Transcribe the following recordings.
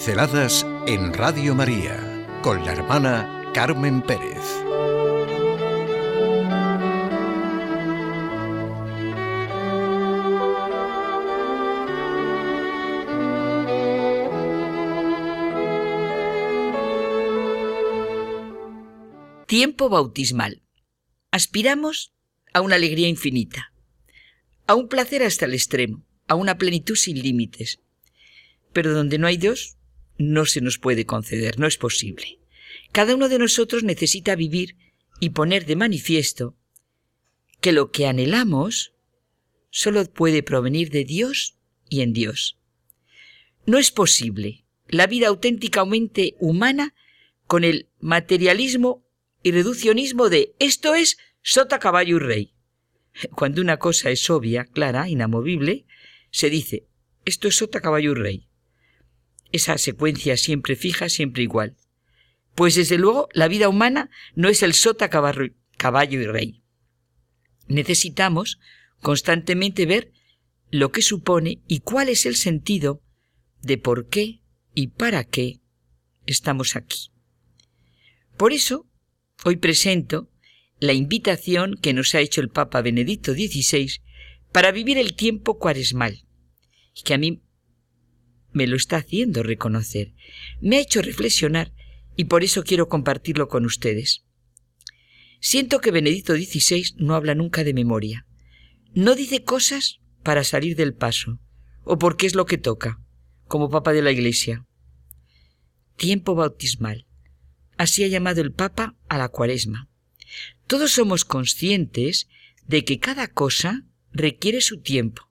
Pinceladas en Radio María con la hermana Carmen Pérez. Tiempo bautismal. Aspiramos a una alegría infinita, a un placer hasta el extremo, a una plenitud sin límites. Pero donde no hay Dios, no se nos puede conceder, no es posible. Cada uno de nosotros necesita vivir y poner de manifiesto que lo que anhelamos solo puede provenir de Dios y en Dios. No es posible la vida auténticamente humana con el materialismo y reduccionismo de esto es sota, caballo y rey. Cuando una cosa es obvia, clara, inamovible, se dice esto es sota, caballo y rey esa secuencia siempre fija, siempre igual. Pues desde luego la vida humana no es el sota, caballo y rey. Necesitamos constantemente ver lo que supone y cuál es el sentido de por qué y para qué estamos aquí. Por eso, hoy presento la invitación que nos ha hecho el Papa Benedicto XVI para vivir el tiempo cuaresmal, que a mí me lo está haciendo reconocer, me ha hecho reflexionar y por eso quiero compartirlo con ustedes. Siento que Benedicto XVI no habla nunca de memoria. No dice cosas para salir del paso, o porque es lo que toca, como Papa de la Iglesia. Tiempo bautismal. Así ha llamado el Papa a la cuaresma. Todos somos conscientes de que cada cosa requiere su tiempo.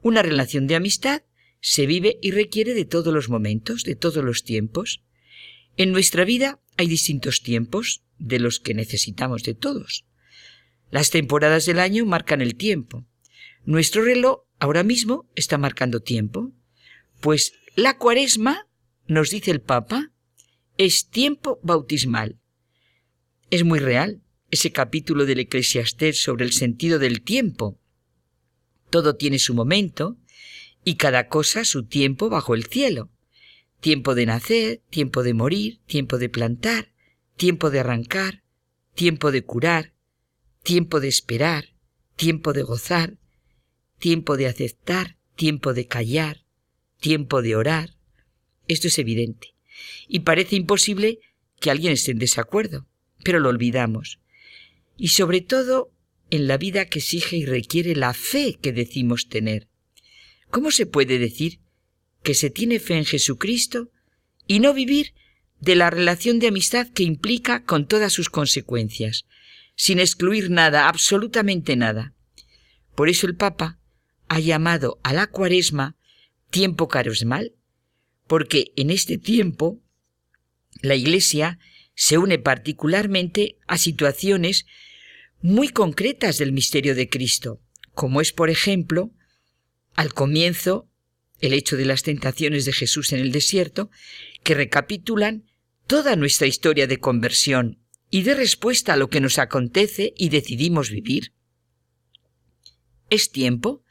Una relación de amistad se vive y requiere de todos los momentos, de todos los tiempos. En nuestra vida hay distintos tiempos, de los que necesitamos de todos. Las temporadas del año marcan el tiempo. Nuestro reloj ahora mismo está marcando tiempo. Pues la cuaresma, nos dice el Papa, es tiempo bautismal. Es muy real ese capítulo del Eclesiastés sobre el sentido del tiempo. Todo tiene su momento, y cada cosa su tiempo bajo el cielo. Tiempo de nacer, tiempo de morir, tiempo de plantar, tiempo de arrancar, tiempo de curar, tiempo de esperar, tiempo de gozar, tiempo de aceptar, tiempo de callar, tiempo de orar. Esto es evidente. Y parece imposible que alguien esté en desacuerdo, pero lo olvidamos. Y sobre todo en la vida que exige y requiere la fe que decimos tener. ¿Cómo se puede decir que se tiene fe en Jesucristo y no vivir de la relación de amistad que implica con todas sus consecuencias, sin excluir nada, absolutamente nada? Por eso el Papa ha llamado a la cuaresma tiempo carismal, porque en este tiempo la Iglesia se une particularmente a situaciones muy concretas del misterio de Cristo, como es, por ejemplo, al comienzo el hecho de las tentaciones de Jesús en el desierto, que recapitulan toda nuestra historia de conversión y de respuesta a lo que nos acontece y decidimos vivir. Es tiempo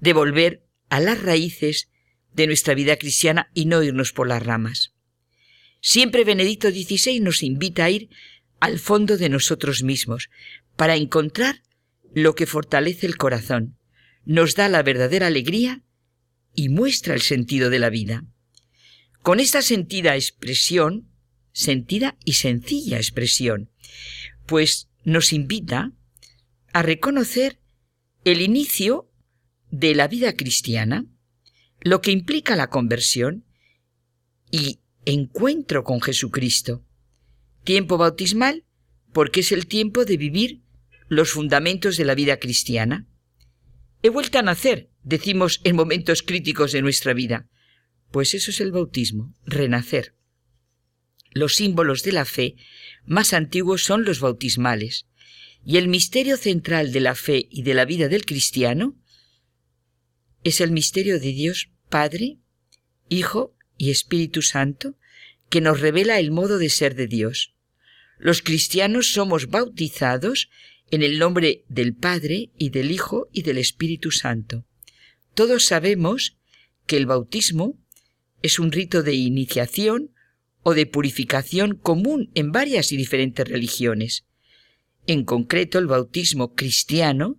de volver a las raíces de nuestra vida cristiana y no irnos por las ramas. Siempre Benedicto XVI nos invita a ir al fondo de nosotros mismos para encontrar lo que fortalece el corazón, nos da la verdadera alegría y muestra el sentido de la vida. Con esta sentida expresión, sentida y sencilla expresión, pues nos invita a reconocer el inicio de la vida cristiana, lo que implica la conversión y encuentro con Jesucristo. Tiempo bautismal porque es el tiempo de vivir los fundamentos de la vida cristiana. He vuelto a nacer, decimos en momentos críticos de nuestra vida. Pues eso es el bautismo, renacer. Los símbolos de la fe más antiguos son los bautismales, y el misterio central de la fe y de la vida del cristiano es el misterio de Dios Padre, Hijo y Espíritu Santo, que nos revela el modo de ser de Dios. Los cristianos somos bautizados en el nombre del Padre y del Hijo y del Espíritu Santo. Todos sabemos que el bautismo es un rito de iniciación o de purificación común en varias y diferentes religiones. En concreto, el bautismo cristiano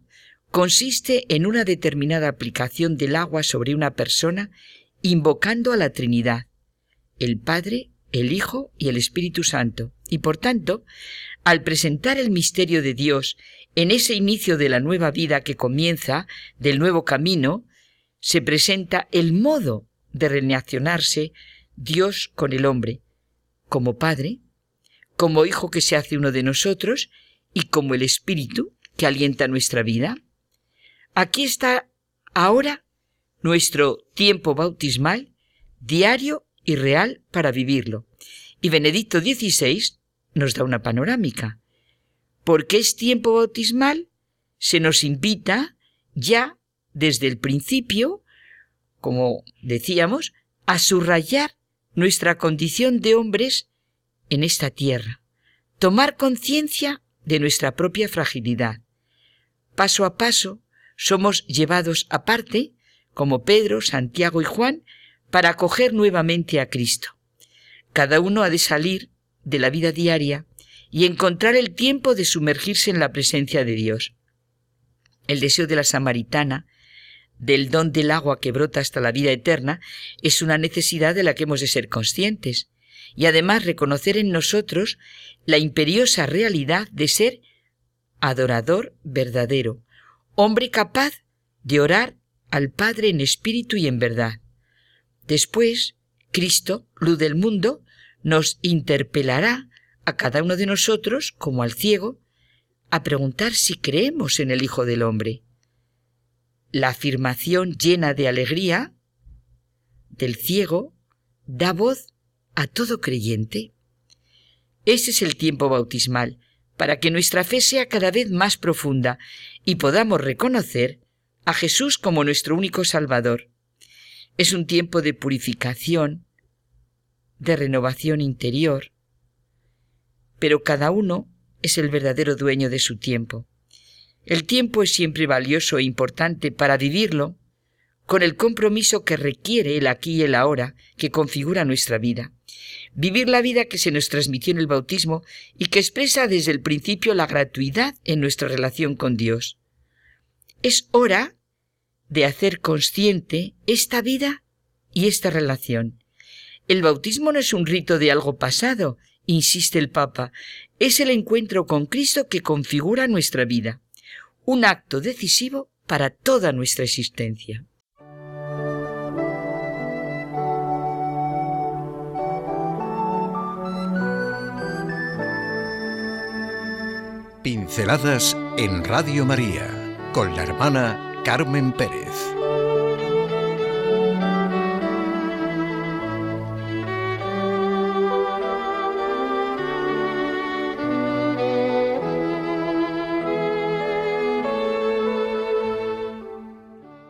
consiste en una determinada aplicación del agua sobre una persona invocando a la Trinidad, el Padre, el Hijo y el Espíritu Santo. Y por tanto, al presentar el misterio de Dios en ese inicio de la nueva vida que comienza, del nuevo camino, se presenta el modo de relacionarse Dios con el hombre, como Padre, como Hijo que se hace uno de nosotros y como el Espíritu que alienta nuestra vida. Aquí está ahora nuestro tiempo bautismal, diario y real para vivirlo. Y Benedicto XVI nos da una panorámica. Porque es tiempo bautismal, se nos invita ya desde el principio, como decíamos, a subrayar nuestra condición de hombres en esta tierra, tomar conciencia de nuestra propia fragilidad. Paso a paso somos llevados aparte, como Pedro, Santiago y Juan, para acoger nuevamente a Cristo. Cada uno ha de salir de la vida diaria y encontrar el tiempo de sumergirse en la presencia de Dios. El deseo de la samaritana, del don del agua que brota hasta la vida eterna, es una necesidad de la que hemos de ser conscientes y además reconocer en nosotros la imperiosa realidad de ser adorador verdadero, hombre capaz de orar al Padre en espíritu y en verdad. Después, Cristo, luz del mundo, nos interpelará a cada uno de nosotros, como al ciego, a preguntar si creemos en el Hijo del Hombre. La afirmación llena de alegría del ciego da voz a todo creyente. Ese es el tiempo bautismal, para que nuestra fe sea cada vez más profunda y podamos reconocer a Jesús como nuestro único Salvador. Es un tiempo de purificación, de renovación interior, pero cada uno es el verdadero dueño de su tiempo. El tiempo es siempre valioso e importante para vivirlo con el compromiso que requiere el aquí y el ahora que configura nuestra vida. Vivir la vida que se nos transmitió en el bautismo y que expresa desde el principio la gratuidad en nuestra relación con Dios. Es hora de hacer consciente esta vida y esta relación. El bautismo no es un rito de algo pasado, insiste el Papa, es el encuentro con Cristo que configura nuestra vida, un acto decisivo para toda nuestra existencia. Pinceladas en Radio María con la hermana Carmen Pérez.